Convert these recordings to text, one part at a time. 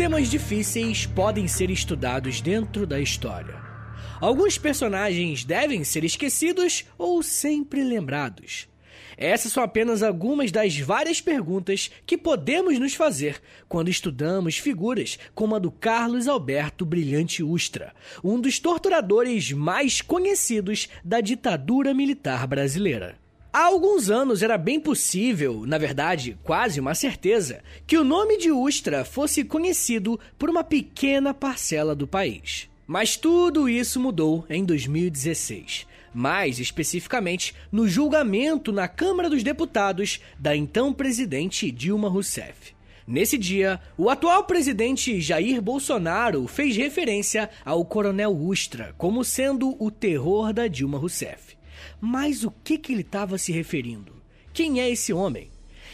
Temas difíceis podem ser estudados dentro da história? Alguns personagens devem ser esquecidos ou sempre lembrados? Essas são apenas algumas das várias perguntas que podemos nos fazer quando estudamos figuras como a do Carlos Alberto Brilhante Ustra, um dos torturadores mais conhecidos da ditadura militar brasileira. Há alguns anos era bem possível, na verdade, quase uma certeza, que o nome de Ustra fosse conhecido por uma pequena parcela do país. Mas tudo isso mudou em 2016, mais especificamente no julgamento na Câmara dos Deputados da então presidente Dilma Rousseff. Nesse dia, o atual presidente Jair Bolsonaro fez referência ao coronel Ustra como sendo o terror da Dilma Rousseff. Mas o que, que ele estava se referindo? Quem é esse homem?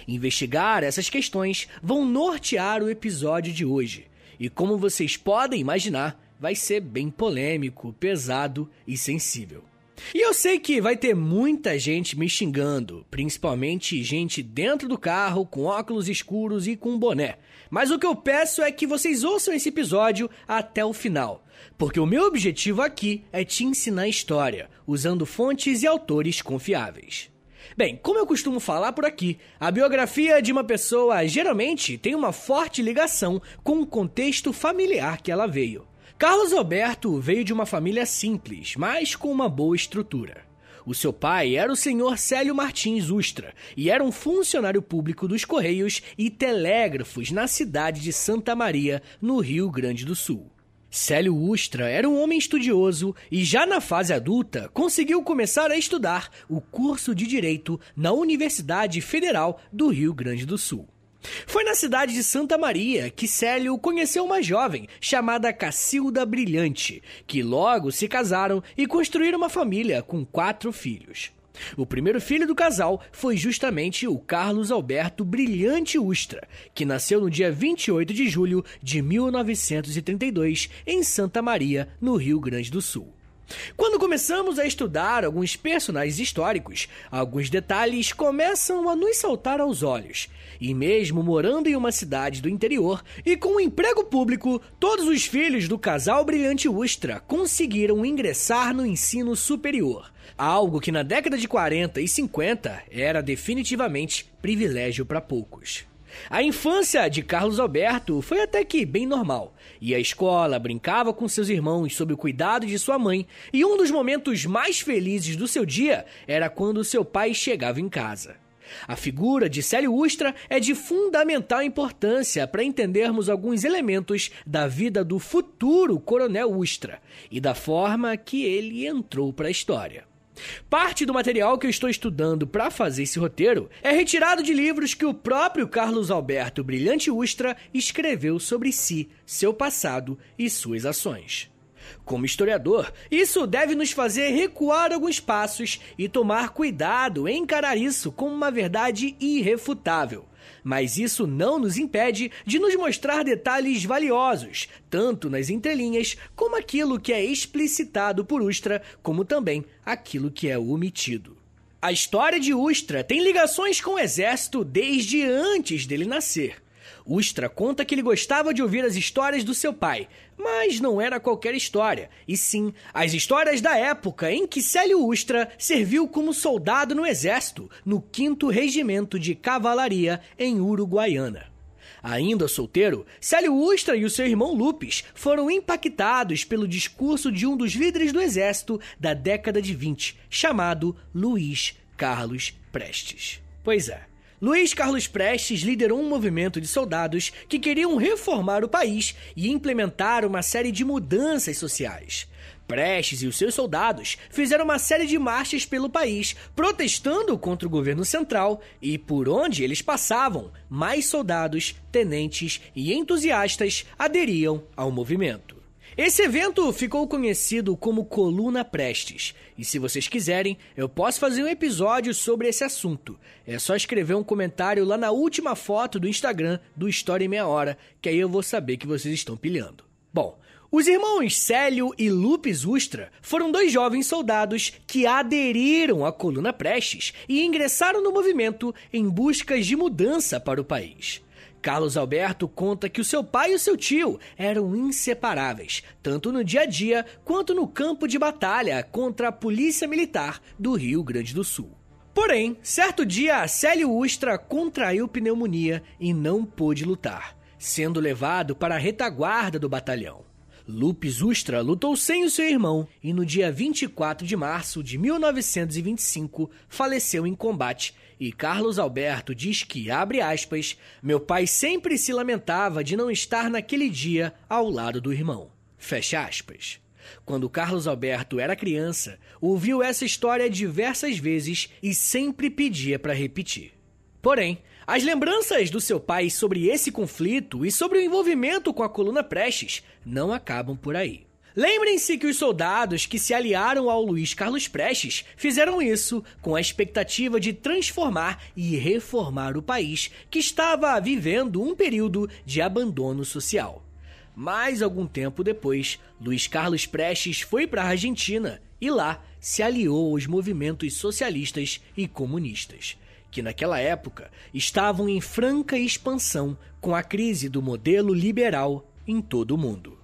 Investigar essas questões vão nortear o episódio de hoje. E como vocês podem imaginar, vai ser bem polêmico, pesado e sensível. E eu sei que vai ter muita gente me xingando, principalmente gente dentro do carro com óculos escuros e com boné. Mas o que eu peço é que vocês ouçam esse episódio até o final, porque o meu objetivo aqui é te ensinar história, usando fontes e autores confiáveis. Bem, como eu costumo falar por aqui, a biografia de uma pessoa geralmente tem uma forte ligação com o contexto familiar que ela veio. Carlos Alberto veio de uma família simples, mas com uma boa estrutura. O seu pai era o senhor Célio Martins Ustra e era um funcionário público dos Correios e Telégrafos na cidade de Santa Maria, no Rio Grande do Sul. Célio Ustra era um homem estudioso e, já na fase adulta, conseguiu começar a estudar o curso de Direito na Universidade Federal do Rio Grande do Sul. Foi na cidade de Santa Maria que Célio conheceu uma jovem chamada Cacilda Brilhante, que logo se casaram e construíram uma família com quatro filhos. O primeiro filho do casal foi justamente o Carlos Alberto Brilhante Ustra, que nasceu no dia 28 de julho de 1932 em Santa Maria, no Rio Grande do Sul. Quando começamos a estudar alguns personagens históricos, alguns detalhes começam a nos saltar aos olhos. E mesmo morando em uma cidade do interior e com um emprego público, todos os filhos do casal Brilhante Ustra conseguiram ingressar no ensino superior. Algo que na década de 40 e 50 era definitivamente privilégio para poucos. A infância de Carlos Alberto foi até que bem normal. Ia à escola, brincava com seus irmãos sob o cuidado de sua mãe, e um dos momentos mais felizes do seu dia era quando seu pai chegava em casa. A figura de Célio Ustra é de fundamental importância para entendermos alguns elementos da vida do futuro Coronel Ustra e da forma que ele entrou para a história. Parte do material que eu estou estudando para fazer esse roteiro é retirado de livros que o próprio Carlos Alberto Brilhante Ustra escreveu sobre si, seu passado e suas ações. Como historiador, isso deve nos fazer recuar alguns passos e tomar cuidado em encarar isso como uma verdade irrefutável. Mas isso não nos impede de nos mostrar detalhes valiosos, tanto nas entrelinhas como aquilo que é explicitado por Ustra, como também aquilo que é omitido. A história de Ustra tem ligações com o exército desde antes dele nascer. Ustra conta que ele gostava de ouvir as histórias do seu pai, mas não era qualquer história, e sim as histórias da época em que Célio Ustra serviu como soldado no exército, no 5 Regimento de Cavalaria em Uruguaiana. Ainda solteiro, Célio Ustra e o seu irmão Lupes foram impactados pelo discurso de um dos líderes do exército da década de 20, chamado Luiz Carlos Prestes. Pois é, Luiz Carlos Prestes liderou um movimento de soldados que queriam reformar o país e implementar uma série de mudanças sociais. Prestes e os seus soldados fizeram uma série de marchas pelo país, protestando contra o governo central, e por onde eles passavam, mais soldados, tenentes e entusiastas aderiam ao movimento. Esse evento ficou conhecido como Coluna Prestes, e se vocês quiserem, eu posso fazer um episódio sobre esse assunto. É só escrever um comentário lá na última foto do Instagram do História em Meia Hora, que aí eu vou saber que vocês estão pilhando. Bom, os irmãos Célio e Lupes Ustra foram dois jovens soldados que aderiram à Coluna Prestes e ingressaram no movimento em busca de mudança para o país. Carlos Alberto conta que o seu pai e o seu tio eram inseparáveis, tanto no dia a dia quanto no campo de batalha contra a Polícia Militar do Rio Grande do Sul. Porém, certo dia, Célio Ustra contraiu pneumonia e não pôde lutar, sendo levado para a retaguarda do batalhão. Lupes Ustra lutou sem o seu irmão e no dia 24 de março de 1925 faleceu em combate. E Carlos Alberto diz que, abre aspas, meu pai sempre se lamentava de não estar naquele dia ao lado do irmão. Fecha aspas. Quando Carlos Alberto era criança, ouviu essa história diversas vezes e sempre pedia para repetir. Porém, as lembranças do seu pai sobre esse conflito e sobre o envolvimento com a coluna Prestes não acabam por aí. Lembrem-se que os soldados que se aliaram ao Luiz Carlos Prestes fizeram isso com a expectativa de transformar e reformar o país que estava vivendo um período de abandono social. Mas algum tempo depois, Luiz Carlos Prestes foi para a Argentina e lá se aliou aos movimentos socialistas e comunistas, que naquela época estavam em franca expansão com a crise do modelo liberal em todo o mundo.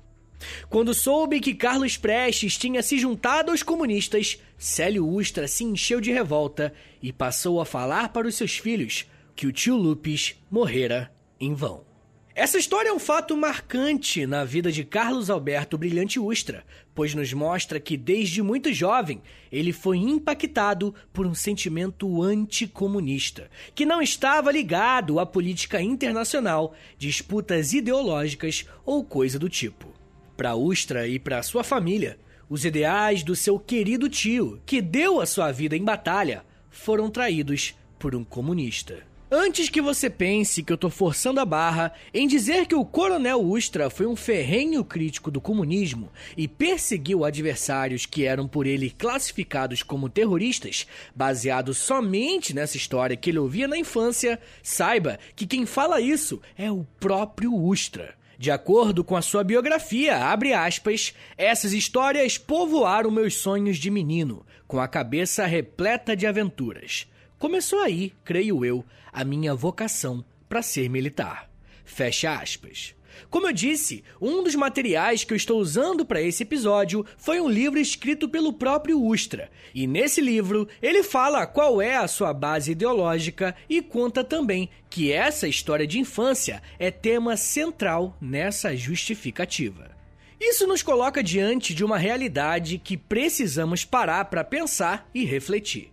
Quando soube que Carlos Prestes tinha se juntado aos comunistas, Célio Ustra se encheu de revolta e passou a falar para os seus filhos que o tio Lupes morrera em vão. Essa história é um fato marcante na vida de Carlos Alberto Brilhante Ustra, pois nos mostra que desde muito jovem ele foi impactado por um sentimento anticomunista, que não estava ligado à política internacional, disputas ideológicas ou coisa do tipo. Para Ustra e para sua família, os ideais do seu querido tio, que deu a sua vida em batalha, foram traídos por um comunista. Antes que você pense que eu tô forçando a barra em dizer que o Coronel Ustra foi um ferrenho crítico do comunismo e perseguiu adversários que eram por ele classificados como terroristas, baseado somente nessa história que ele ouvia na infância, saiba que quem fala isso é o próprio Ustra. De acordo com a sua biografia, abre aspas, essas histórias povoaram meus sonhos de menino, com a cabeça repleta de aventuras. Começou aí, creio eu, a minha vocação para ser militar. Fecha aspas. Como eu disse, um dos materiais que eu estou usando para esse episódio foi um livro escrito pelo próprio Ustra. E nesse livro, ele fala qual é a sua base ideológica e conta também que essa história de infância é tema central nessa justificativa. Isso nos coloca diante de uma realidade que precisamos parar para pensar e refletir.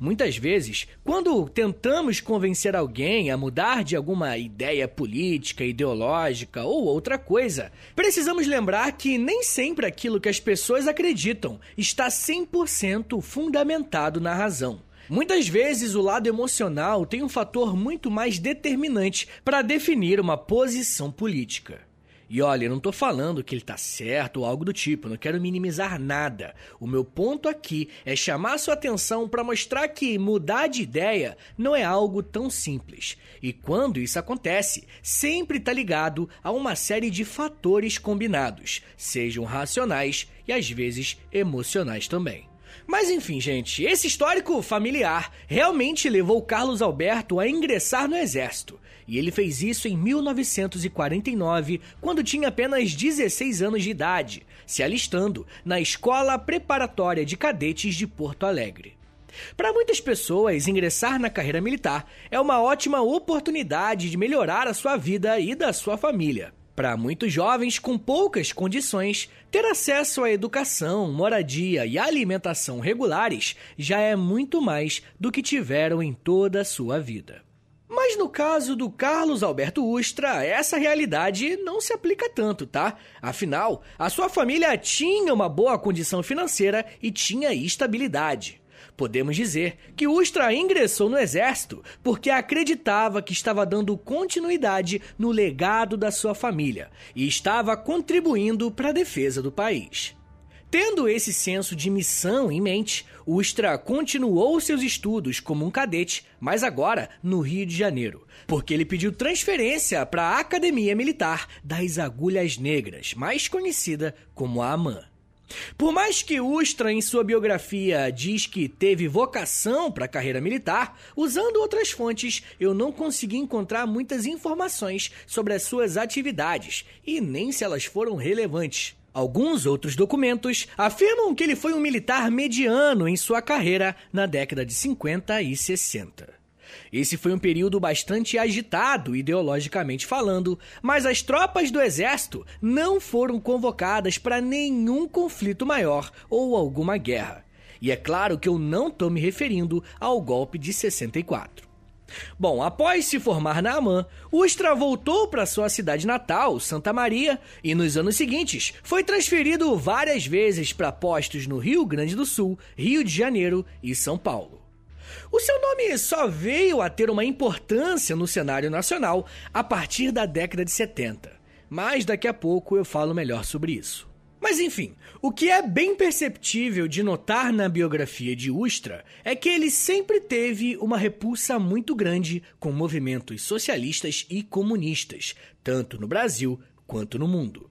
Muitas vezes, quando tentamos convencer alguém a mudar de alguma ideia política, ideológica ou outra coisa, precisamos lembrar que nem sempre aquilo que as pessoas acreditam está 100% fundamentado na razão. Muitas vezes o lado emocional tem um fator muito mais determinante para definir uma posição política. E olha, eu não tô falando que ele tá certo ou algo do tipo, não quero minimizar nada. O meu ponto aqui é chamar sua atenção para mostrar que mudar de ideia não é algo tão simples. E quando isso acontece, sempre está ligado a uma série de fatores combinados, sejam racionais e às vezes emocionais também. Mas enfim, gente, esse histórico familiar realmente levou Carlos Alberto a ingressar no exército. E ele fez isso em 1949, quando tinha apenas 16 anos de idade, se alistando na Escola Preparatória de Cadetes de Porto Alegre. Para muitas pessoas, ingressar na carreira militar é uma ótima oportunidade de melhorar a sua vida e da sua família. Para muitos jovens com poucas condições, ter acesso à educação, moradia e alimentação regulares já é muito mais do que tiveram em toda a sua vida. Mas no caso do Carlos Alberto Ustra, essa realidade não se aplica tanto, tá? Afinal, a sua família tinha uma boa condição financeira e tinha estabilidade. Podemos dizer que Ustra ingressou no exército porque acreditava que estava dando continuidade no legado da sua família e estava contribuindo para a defesa do país. Tendo esse senso de missão em mente, Ustra continuou seus estudos como um cadete, mas agora no Rio de Janeiro, porque ele pediu transferência para a Academia Militar das Agulhas Negras, mais conhecida como a AMAN. Por mais que Ustra, em sua biografia, diz que teve vocação para a carreira militar, usando outras fontes, eu não consegui encontrar muitas informações sobre as suas atividades e nem se elas foram relevantes. Alguns outros documentos afirmam que ele foi um militar mediano em sua carreira na década de 50 e 60. Esse foi um período bastante agitado, ideologicamente falando, mas as tropas do exército não foram convocadas para nenhum conflito maior ou alguma guerra. E é claro que eu não estou me referindo ao golpe de 64. Bom, após se formar na AMAN, Ustra voltou para sua cidade natal, Santa Maria, e nos anos seguintes foi transferido várias vezes para postos no Rio Grande do Sul, Rio de Janeiro e São Paulo. O seu nome só veio a ter uma importância no cenário nacional a partir da década de 70, mas daqui a pouco eu falo melhor sobre isso. Mas enfim, o que é bem perceptível de notar na biografia de Ustra é que ele sempre teve uma repulsa muito grande com movimentos socialistas e comunistas, tanto no Brasil quanto no mundo.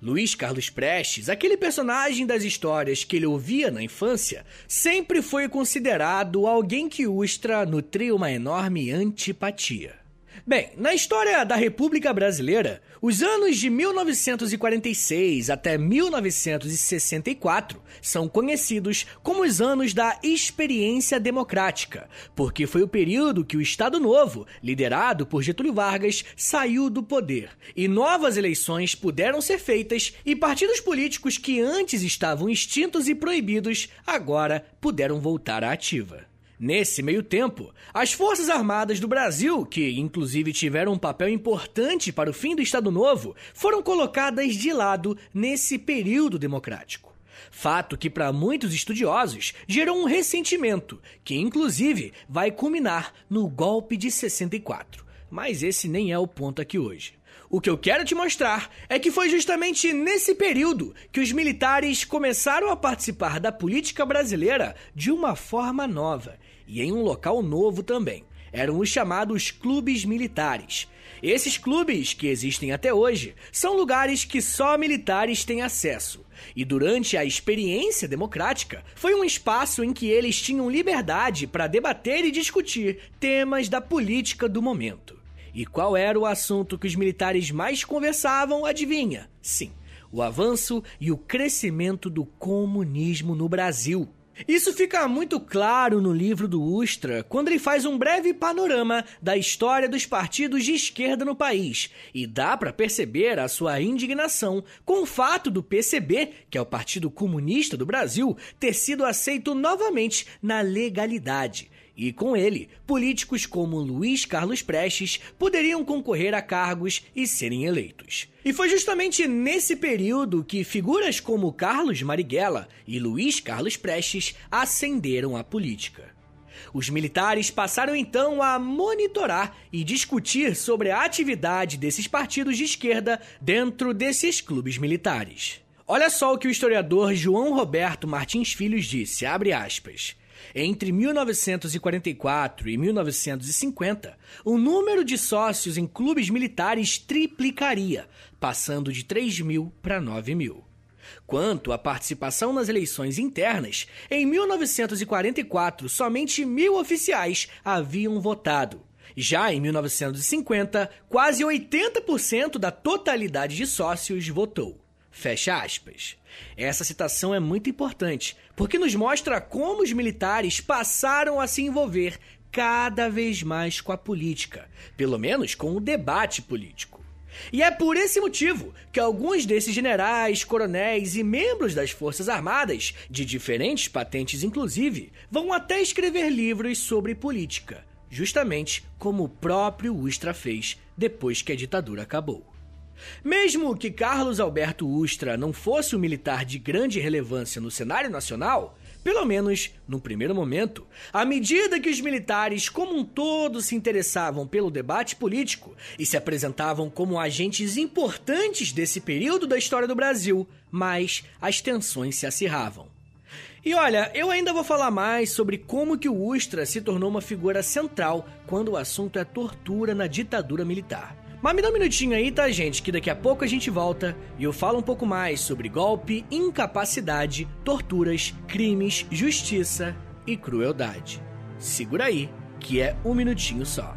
Luiz Carlos Prestes, aquele personagem das histórias que ele ouvia na infância, sempre foi considerado alguém que Ustra nutria uma enorme antipatia. Bem, na história da República Brasileira, os anos de 1946 até 1964 são conhecidos como os anos da experiência democrática, porque foi o período que o Estado Novo, liderado por Getúlio Vargas, saiu do poder e novas eleições puderam ser feitas e partidos políticos que antes estavam extintos e proibidos agora puderam voltar à ativa. Nesse meio tempo, as Forças Armadas do Brasil, que inclusive tiveram um papel importante para o fim do Estado Novo, foram colocadas de lado nesse período democrático. Fato que, para muitos estudiosos, gerou um ressentimento, que inclusive vai culminar no golpe de 64. Mas esse nem é o ponto aqui hoje. O que eu quero te mostrar é que foi justamente nesse período que os militares começaram a participar da política brasileira de uma forma nova e em um local novo também. Eram os chamados clubes militares. Esses clubes, que existem até hoje, são lugares que só militares têm acesso. E durante a experiência democrática, foi um espaço em que eles tinham liberdade para debater e discutir temas da política do momento. E qual era o assunto que os militares mais conversavam, adivinha? Sim, o avanço e o crescimento do comunismo no Brasil. Isso fica muito claro no livro do Ustra, quando ele faz um breve panorama da história dos partidos de esquerda no país, e dá para perceber a sua indignação com o fato do PCB, que é o Partido Comunista do Brasil, ter sido aceito novamente na legalidade e com ele, políticos como Luiz Carlos Prestes poderiam concorrer a cargos e serem eleitos. E foi justamente nesse período que figuras como Carlos Marighella e Luiz Carlos Prestes ascenderam à política. Os militares passaram então a monitorar e discutir sobre a atividade desses partidos de esquerda dentro desses clubes militares. Olha só o que o historiador João Roberto Martins Filhos disse, abre aspas. Entre 1944 e 1950, o número de sócios em clubes militares triplicaria, passando de 3 mil para 9 mil. Quanto à participação nas eleições internas, em 1944 somente mil oficiais haviam votado. Já em 1950, quase 80% da totalidade de sócios votou. Fecha aspas. Essa citação é muito importante, porque nos mostra como os militares passaram a se envolver cada vez mais com a política, pelo menos com o debate político. E é por esse motivo que alguns desses generais, coronéis e membros das Forças Armadas, de diferentes patentes inclusive, vão até escrever livros sobre política, justamente como o próprio Ustra fez depois que a ditadura acabou. Mesmo que Carlos Alberto Ustra não fosse um militar de grande relevância no cenário nacional, pelo menos no primeiro momento, à medida que os militares como um todo se interessavam pelo debate político e se apresentavam como agentes importantes desse período da história do Brasil, mais as tensões se acirravam. E olha, eu ainda vou falar mais sobre como que o Ustra se tornou uma figura central quando o assunto é tortura na ditadura militar. Mas me dá um minutinho aí, tá, gente? Que daqui a pouco a gente volta e eu falo um pouco mais sobre golpe, incapacidade, torturas, crimes, justiça e crueldade. Segura aí, que é um minutinho só.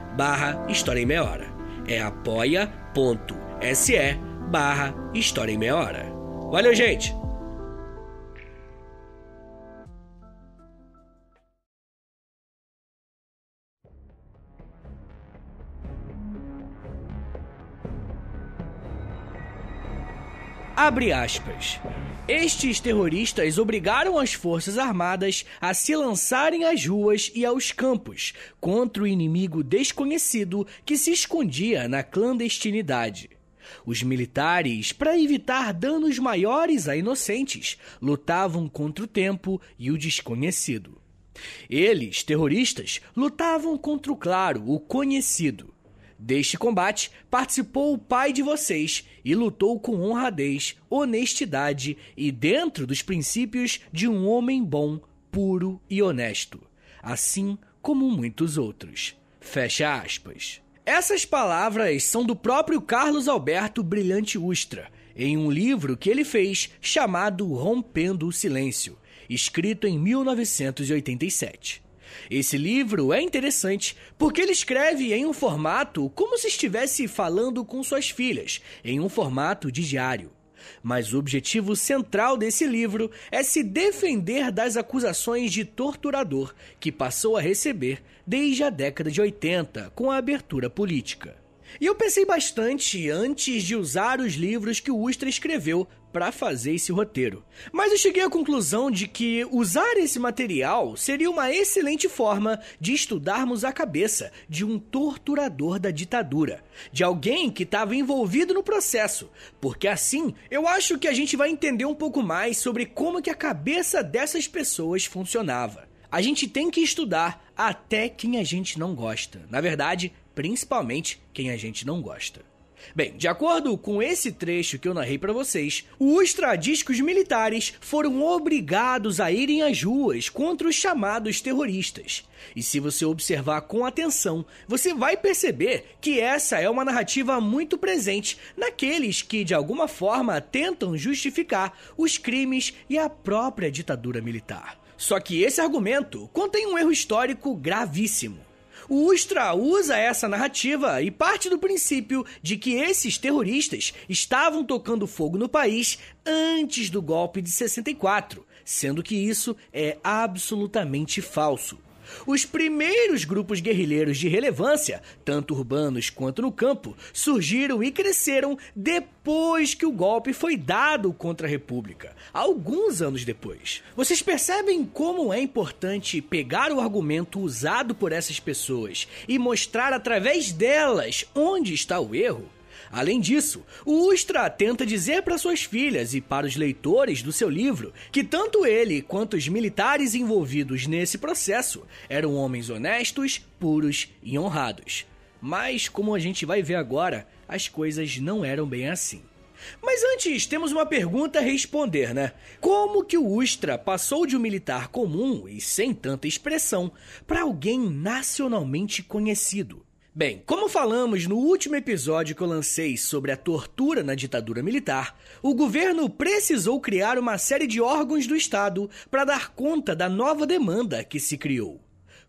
barra História em Meia Hora. É apoia.se barra História em Meia Hora. Valeu, gente! Abre aspas. Estes terroristas obrigaram as forças armadas a se lançarem às ruas e aos campos contra o inimigo desconhecido que se escondia na clandestinidade. Os militares, para evitar danos maiores a inocentes, lutavam contra o tempo e o desconhecido. Eles, terroristas, lutavam contra o claro, o conhecido. Deste combate participou o pai de vocês e lutou com honradez, honestidade e dentro dos princípios de um homem bom, puro e honesto, assim como muitos outros. Fecha aspas. Essas palavras são do próprio Carlos Alberto Brilhante Ustra, em um livro que ele fez chamado Rompendo o Silêncio, escrito em 1987. Esse livro é interessante porque ele escreve em um formato como se estivesse falando com suas filhas, em um formato de diário. Mas o objetivo central desse livro é se defender das acusações de torturador que passou a receber desde a década de 80 com a abertura política. E eu pensei bastante antes de usar os livros que o Ustra escreveu para fazer esse roteiro. Mas eu cheguei à conclusão de que usar esse material seria uma excelente forma de estudarmos a cabeça de um torturador da ditadura, de alguém que estava envolvido no processo, porque assim eu acho que a gente vai entender um pouco mais sobre como que a cabeça dessas pessoas funcionava. A gente tem que estudar até quem a gente não gosta. Na verdade, principalmente quem a gente não gosta. Bem, de acordo com esse trecho que eu narrei para vocês, os tradiscos militares foram obrigados a irem às ruas contra os chamados terroristas. E se você observar com atenção, você vai perceber que essa é uma narrativa muito presente naqueles que de alguma forma tentam justificar os crimes e a própria ditadura militar. Só que esse argumento contém um erro histórico gravíssimo. O Ustra usa essa narrativa e parte do princípio de que esses terroristas estavam tocando fogo no país antes do golpe de 64, sendo que isso é absolutamente falso. Os primeiros grupos guerrilheiros de relevância, tanto urbanos quanto no campo, surgiram e cresceram depois que o golpe foi dado contra a República, alguns anos depois. Vocês percebem como é importante pegar o argumento usado por essas pessoas e mostrar através delas onde está o erro? Além disso, o Ustra tenta dizer para suas filhas e para os leitores do seu livro que tanto ele quanto os militares envolvidos nesse processo eram homens honestos, puros e honrados. Mas, como a gente vai ver agora, as coisas não eram bem assim. Mas antes, temos uma pergunta a responder, né? Como que o Ustra passou de um militar comum e sem tanta expressão para alguém nacionalmente conhecido? Bem, como falamos no último episódio que eu lancei sobre a tortura na ditadura militar, o governo precisou criar uma série de órgãos do Estado para dar conta da nova demanda que se criou.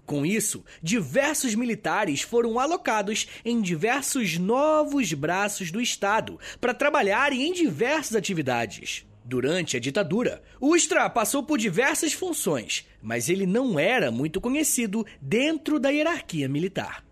Com isso, diversos militares foram alocados em diversos novos braços do Estado para trabalharem em diversas atividades. Durante a ditadura, Ustra passou por diversas funções, mas ele não era muito conhecido dentro da hierarquia militar.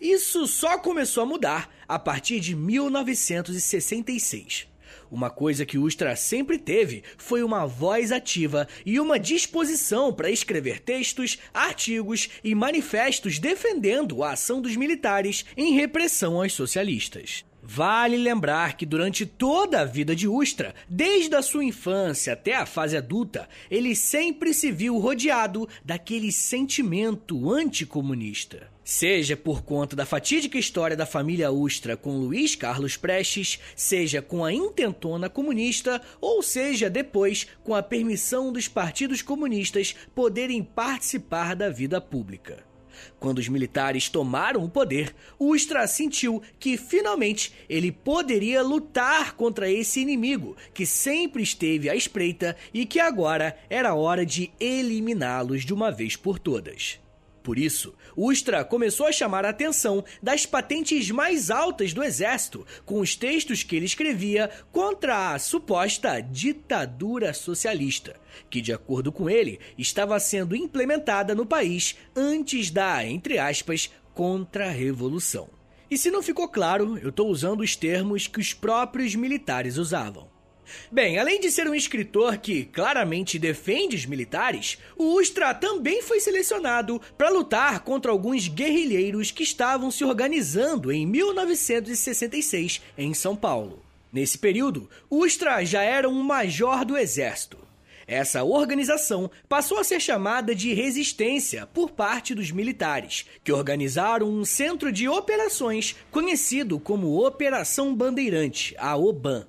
Isso só começou a mudar a partir de 1966. Uma coisa que Ustra sempre teve foi uma voz ativa e uma disposição para escrever textos, artigos e manifestos defendendo a ação dos militares em repressão aos socialistas. Vale lembrar que durante toda a vida de Ustra, desde a sua infância até a fase adulta, ele sempre se viu rodeado daquele sentimento anticomunista. Seja por conta da fatídica história da família Ustra com Luiz Carlos Prestes, seja com a intentona comunista, ou seja depois com a permissão dos partidos comunistas poderem participar da vida pública. Quando os militares tomaram o poder, Ustra sentiu que finalmente ele poderia lutar contra esse inimigo que sempre esteve à espreita e que agora era hora de eliminá-los de uma vez por todas. Por isso, Ustra começou a chamar a atenção das patentes mais altas do exército, com os textos que ele escrevia contra a suposta ditadura socialista, que, de acordo com ele, estava sendo implementada no país antes da, entre aspas, contra-revolução. E se não ficou claro, eu estou usando os termos que os próprios militares usavam. Bem, além de ser um escritor que claramente defende os militares, o Ustra também foi selecionado para lutar contra alguns guerrilheiros que estavam se organizando em 1966 em São Paulo. Nesse período, Ustra já era um major do exército. Essa organização passou a ser chamada de Resistência por parte dos militares, que organizaram um centro de operações conhecido como Operação Bandeirante, a OBAN.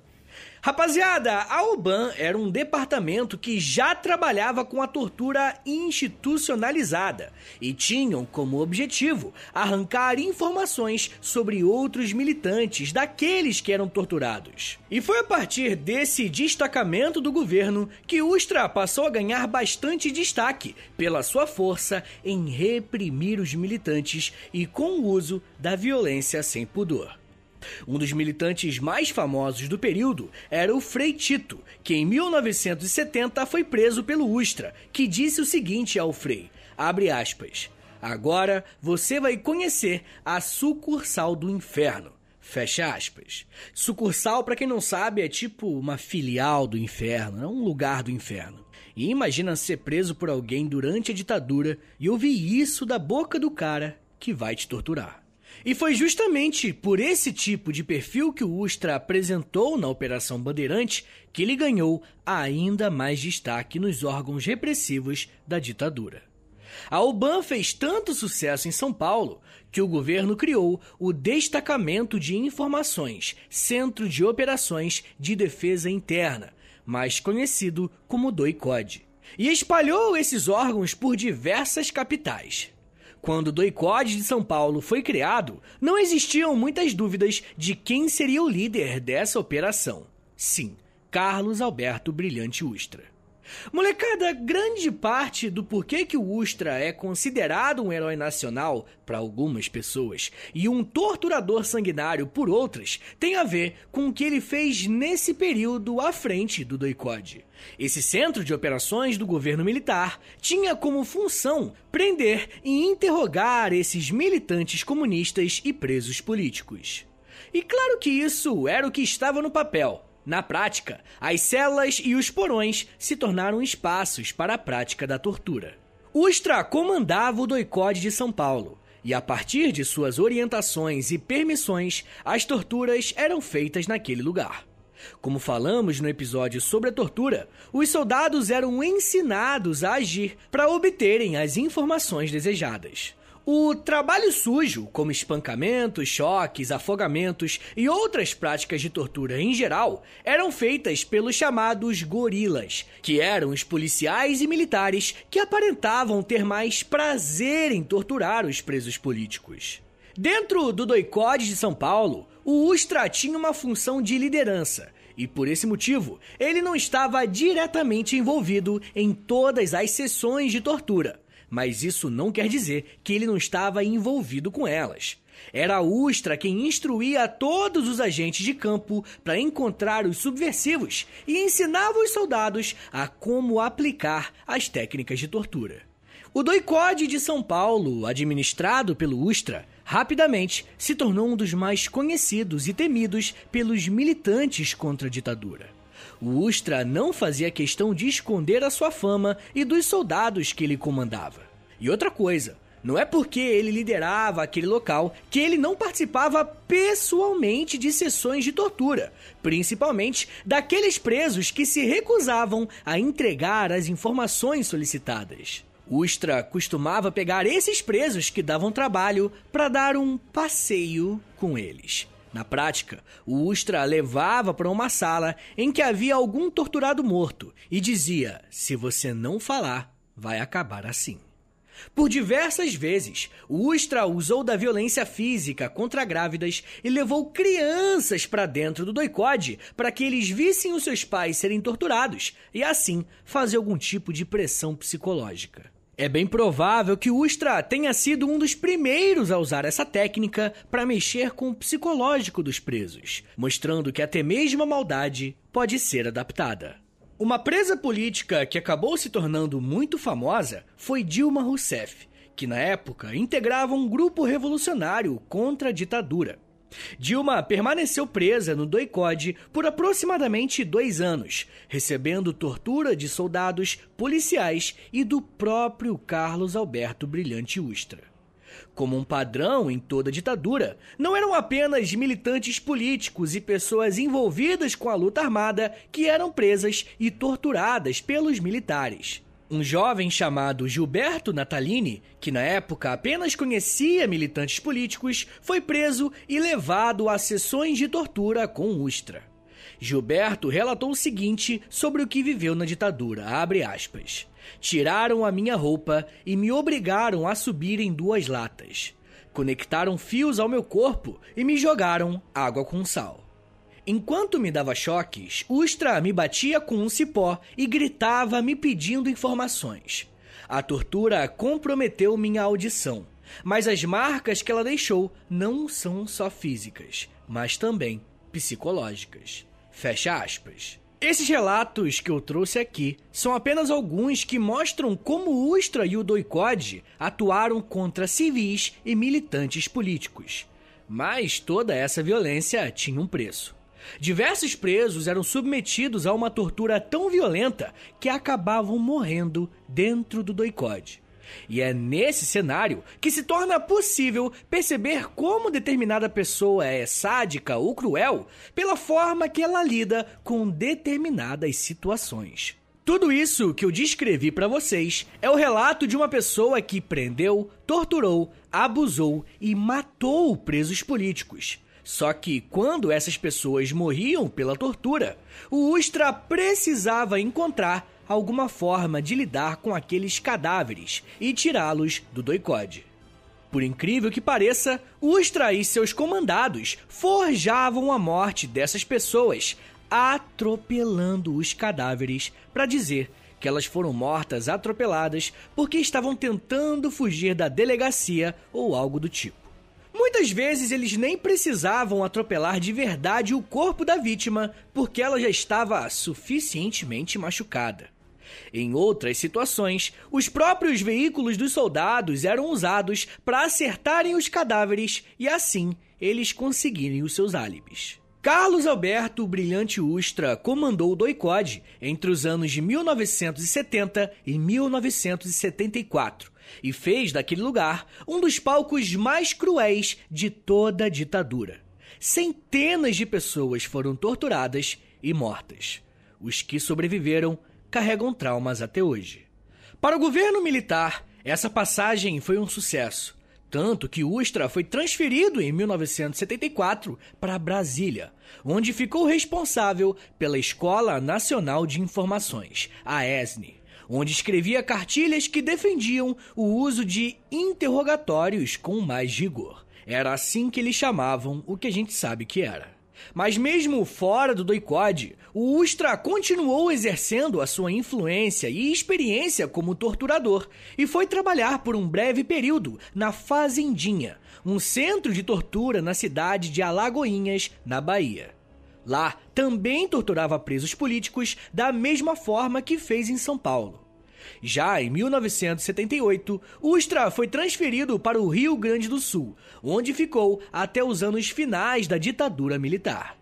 Rapaziada, a OBAN era um departamento que já trabalhava com a tortura institucionalizada e tinham como objetivo arrancar informações sobre outros militantes daqueles que eram torturados. E foi a partir desse destacamento do governo que Ustra passou a ganhar bastante destaque pela sua força em reprimir os militantes e com o uso da violência sem pudor. Um dos militantes mais famosos do período era o Frei Tito, que em 1970 foi preso pelo Ustra, que disse o seguinte ao Frei, abre aspas, agora você vai conhecer a sucursal do inferno. Fecha aspas. Sucursal, para quem não sabe, é tipo uma filial do inferno, é um lugar do inferno. E imagina ser preso por alguém durante a ditadura e ouvir isso da boca do cara que vai te torturar. E foi justamente por esse tipo de perfil que o Ustra apresentou na Operação Bandeirante que ele ganhou ainda mais destaque nos órgãos repressivos da ditadura. A UBAN fez tanto sucesso em São Paulo que o governo criou o Destacamento de Informações, Centro de Operações de Defesa Interna, mais conhecido como DOICOD, e espalhou esses órgãos por diversas capitais. Quando o Doicode de São Paulo foi criado, não existiam muitas dúvidas de quem seria o líder dessa operação. Sim, Carlos Alberto Brilhante Ustra. Molecada, grande parte do porquê que o Ustra é considerado um herói nacional para algumas pessoas e um torturador sanguinário por outras tem a ver com o que ele fez nesse período à frente do Doicode. Esse centro de operações do governo militar tinha como função prender e interrogar esses militantes comunistas e presos políticos. E claro que isso era o que estava no papel na prática, as celas e os porões se tornaram espaços para a prática da tortura. Ustra comandava o doicode de São Paulo. E a partir de suas orientações e permissões, as torturas eram feitas naquele lugar. Como falamos no episódio sobre a tortura, os soldados eram ensinados a agir para obterem as informações desejadas. O trabalho sujo, como espancamentos, choques, afogamentos e outras práticas de tortura em geral, eram feitas pelos chamados gorilas, que eram os policiais e militares que aparentavam ter mais prazer em torturar os presos políticos. Dentro do Doicode de São Paulo, o Ustra tinha uma função de liderança, e por esse motivo, ele não estava diretamente envolvido em todas as sessões de tortura mas isso não quer dizer que ele não estava envolvido com elas. Era a Ustra quem instruía todos os agentes de campo para encontrar os subversivos e ensinava os soldados a como aplicar as técnicas de tortura. O Doicode de São Paulo, administrado pelo Ustra, rapidamente se tornou um dos mais conhecidos e temidos pelos militantes contra a ditadura. O Ustra não fazia questão de esconder a sua fama e dos soldados que ele comandava. E outra coisa, não é porque ele liderava aquele local que ele não participava pessoalmente de sessões de tortura, principalmente daqueles presos que se recusavam a entregar as informações solicitadas. Ustra costumava pegar esses presos que davam trabalho para dar um passeio com eles. Na prática, o Ustra levava para uma sala em que havia algum torturado morto e dizia: se você não falar, vai acabar assim. Por diversas vezes, o Ustra usou da violência física contra grávidas e levou crianças para dentro do doicode para que eles vissem os seus pais serem torturados e assim fazer algum tipo de pressão psicológica. É bem provável que Ustra tenha sido um dos primeiros a usar essa técnica para mexer com o psicológico dos presos, mostrando que até mesmo a maldade pode ser adaptada. Uma presa política que acabou se tornando muito famosa foi Dilma Rousseff, que na época integrava um grupo revolucionário contra a ditadura. Dilma permaneceu presa no doicode por aproximadamente dois anos, recebendo tortura de soldados, policiais e do próprio Carlos Alberto Brilhante Ustra. Como um padrão em toda ditadura, não eram apenas militantes políticos e pessoas envolvidas com a luta armada que eram presas e torturadas pelos militares. Um jovem chamado Gilberto Natalini, que na época apenas conhecia militantes políticos, foi preso e levado a sessões de tortura com Ustra. Gilberto relatou o seguinte sobre o que viveu na ditadura, aspas, Tiraram a minha roupa e me obrigaram a subir em duas latas. Conectaram fios ao meu corpo e me jogaram água com sal. Enquanto me dava choques, Ustra me batia com um cipó e gritava me pedindo informações. A tortura comprometeu minha audição, mas as marcas que ela deixou não são só físicas, mas também psicológicas. Fecha aspas. Esses relatos que eu trouxe aqui são apenas alguns que mostram como Ustra e o Doicode atuaram contra civis e militantes políticos. Mas toda essa violência tinha um preço. Diversos presos eram submetidos a uma tortura tão violenta que acabavam morrendo dentro do doicode. E é nesse cenário que se torna possível perceber como determinada pessoa é sádica ou cruel pela forma que ela lida com determinadas situações. Tudo isso que eu descrevi para vocês é o relato de uma pessoa que prendeu, torturou, abusou e matou presos políticos. Só que quando essas pessoas morriam pela tortura, o Ustra precisava encontrar alguma forma de lidar com aqueles cadáveres e tirá-los do doicode. Por incrível que pareça, Ustra e seus comandados forjavam a morte dessas pessoas, atropelando os cadáveres para dizer que elas foram mortas atropeladas porque estavam tentando fugir da delegacia ou algo do tipo. Muitas vezes eles nem precisavam atropelar de verdade o corpo da vítima, porque ela já estava suficientemente machucada. Em outras situações, os próprios veículos dos soldados eram usados para acertarem os cadáveres e assim eles conseguirem os seus álibis. Carlos Alberto Brilhante Ustra comandou o doicode entre os anos de 1970 e 1974 e fez daquele lugar um dos palcos mais cruéis de toda a ditadura. Centenas de pessoas foram torturadas e mortas. Os que sobreviveram carregam traumas até hoje. Para o governo militar, essa passagem foi um sucesso tanto que Ustra foi transferido em 1974 para Brasília, onde ficou responsável pela Escola Nacional de Informações, a ESNE, onde escrevia cartilhas que defendiam o uso de interrogatórios com mais rigor. Era assim que eles chamavam o que a gente sabe que era. Mas mesmo fora do doicode, o Ustra continuou exercendo a sua influência e experiência como torturador e foi trabalhar por um breve período na Fazendinha, um centro de tortura na cidade de Alagoinhas, na Bahia. Lá também torturava presos políticos da mesma forma que fez em São Paulo. Já em 1978, Ustra foi transferido para o Rio Grande do Sul, onde ficou até os anos finais da ditadura militar.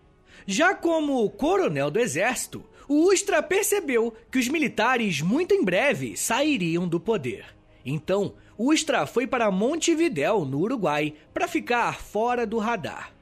Já como coronel do exército, o Ustra percebeu que os militares muito em breve sairiam do poder. Então, Ustra foi para Montevidéu, no Uruguai, para ficar fora do radar.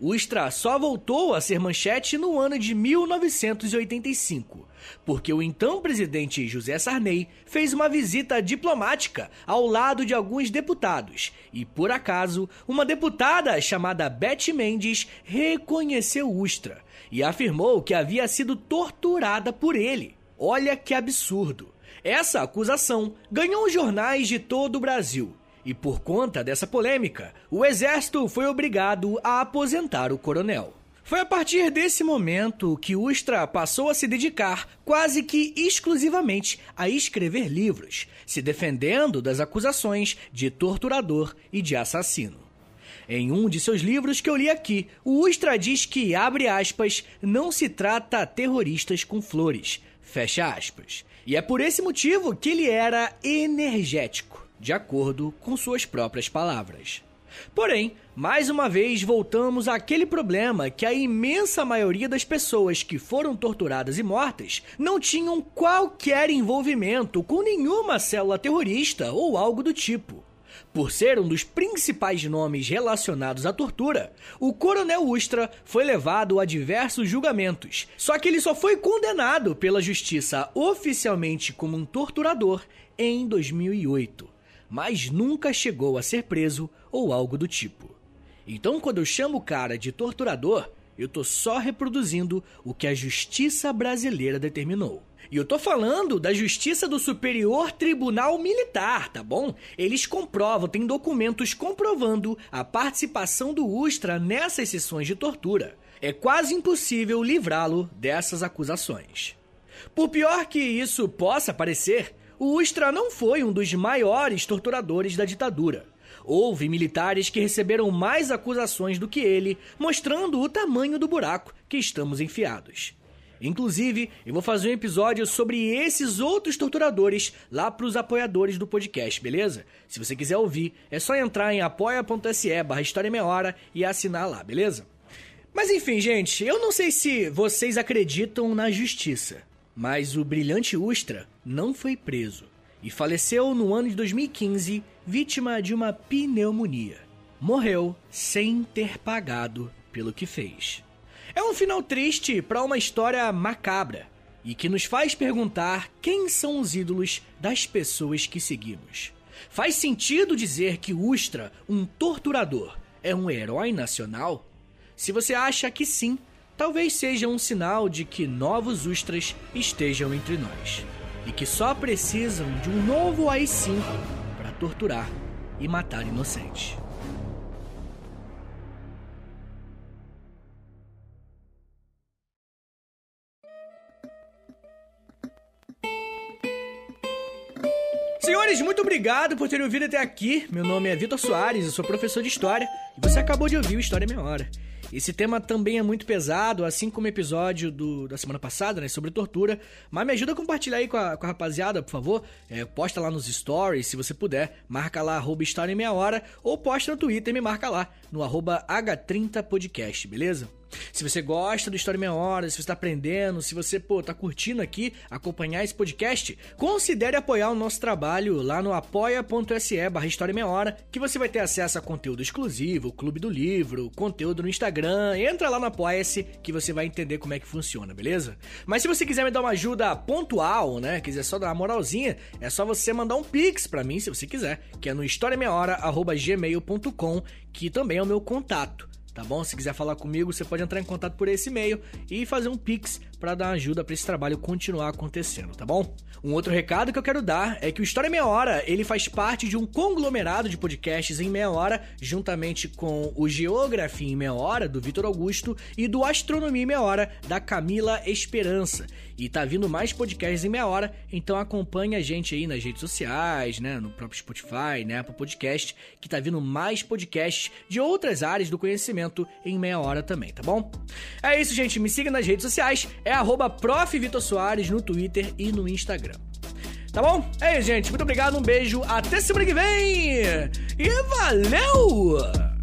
Ustra só voltou a ser manchete no ano de 1985, porque o então presidente José Sarney fez uma visita diplomática ao lado de alguns deputados e, por acaso, uma deputada chamada Beth Mendes reconheceu Ustra e afirmou que havia sido torturada por ele. Olha que absurdo! Essa acusação ganhou jornais de todo o Brasil e por conta dessa polêmica, o exército foi obrigado a aposentar o coronel. Foi a partir desse momento que Ustra passou a se dedicar quase que exclusivamente a escrever livros, se defendendo das acusações de torturador e de assassino. Em um de seus livros que eu li aqui, o Ustra diz que, abre aspas, não se trata terroristas com flores, fecha aspas. E é por esse motivo que ele era energético de acordo com suas próprias palavras. Porém, mais uma vez voltamos àquele problema que a imensa maioria das pessoas que foram torturadas e mortas não tinham qualquer envolvimento com nenhuma célula terrorista ou algo do tipo. Por ser um dos principais nomes relacionados à tortura, o Coronel Ustra foi levado a diversos julgamentos, só que ele só foi condenado pela justiça oficialmente como um torturador em 2008 mas nunca chegou a ser preso ou algo do tipo. Então, quando eu chamo o cara de torturador, eu tô só reproduzindo o que a justiça brasileira determinou. E eu tô falando da justiça do Superior Tribunal Militar, tá bom? Eles comprovam, tem documentos comprovando a participação do Ustra nessas sessões de tortura. É quase impossível livrá-lo dessas acusações. Por pior que isso possa parecer, o Ustra não foi um dos maiores torturadores da ditadura. Houve militares que receberam mais acusações do que ele, mostrando o tamanho do buraco que estamos enfiados. Inclusive, eu vou fazer um episódio sobre esses outros torturadores lá para os apoiadores do podcast, beleza? Se você quiser ouvir, é só entrar em apoia.se barra História Meia Hora e assinar lá, beleza? Mas enfim, gente, eu não sei se vocês acreditam na justiça, mas o brilhante Ustra não foi preso e faleceu no ano de 2015 vítima de uma pneumonia. Morreu sem ter pagado pelo que fez. É um final triste para uma história macabra e que nos faz perguntar quem são os ídolos das pessoas que seguimos. Faz sentido dizer que Ustra, um torturador, é um herói nacional? Se você acha que sim, talvez seja um sinal de que novos Ustras estejam entre nós e que só precisam de um novo AI-5 para torturar e matar inocentes. Senhores, muito obrigado por terem ouvido até aqui. Meu nome é Vitor Soares, eu sou professor de História e você acabou de ouvir o História Meia Hora. Esse tema também é muito pesado, assim como o episódio do, da semana passada, né, sobre tortura. Mas me ajuda a compartilhar aí com a, com a rapaziada, por favor. É, posta lá nos stories, se você puder. Marca lá, arroba História em Meia Hora. Ou posta no Twitter e me marca lá, no arroba H30podcast, beleza? Se você gosta do História Meia Hora, se você está aprendendo, se você, pô, tá curtindo aqui acompanhar esse podcast, considere apoiar o nosso trabalho lá no apoia.se barra História Meia Hora, que você vai ter acesso a conteúdo exclusivo, Clube do Livro, conteúdo no Instagram. Entra lá no Apoia-se que você vai entender como é que funciona, beleza? Mas se você quiser me dar uma ajuda pontual, né, quiser só dar uma moralzinha, é só você mandar um pix pra mim, se você quiser, que é no historiameiahora.gmail.com, que também é o meu contato tá bom? Se quiser falar comigo, você pode entrar em contato por esse e-mail e fazer um pix para dar ajuda para esse trabalho continuar acontecendo, tá bom? Um outro recado que eu quero dar é que o História Meia Hora, ele faz parte de um conglomerado de podcasts em meia hora, juntamente com o Geografia em Meia Hora, do Vitor Augusto, e do Astronomia em Meia Hora, da Camila Esperança. E tá vindo mais podcasts em meia hora, então acompanhe a gente aí nas redes sociais, né, no próprio Spotify, né, Apple Podcast, que tá vindo mais podcasts de outras áreas do conhecimento em meia hora também, tá bom? É isso, gente, me siga nas redes sociais, é arroba no Twitter e no Instagram. Tá bom? É isso, gente. Muito obrigado, um beijo, até semana que vem! E valeu!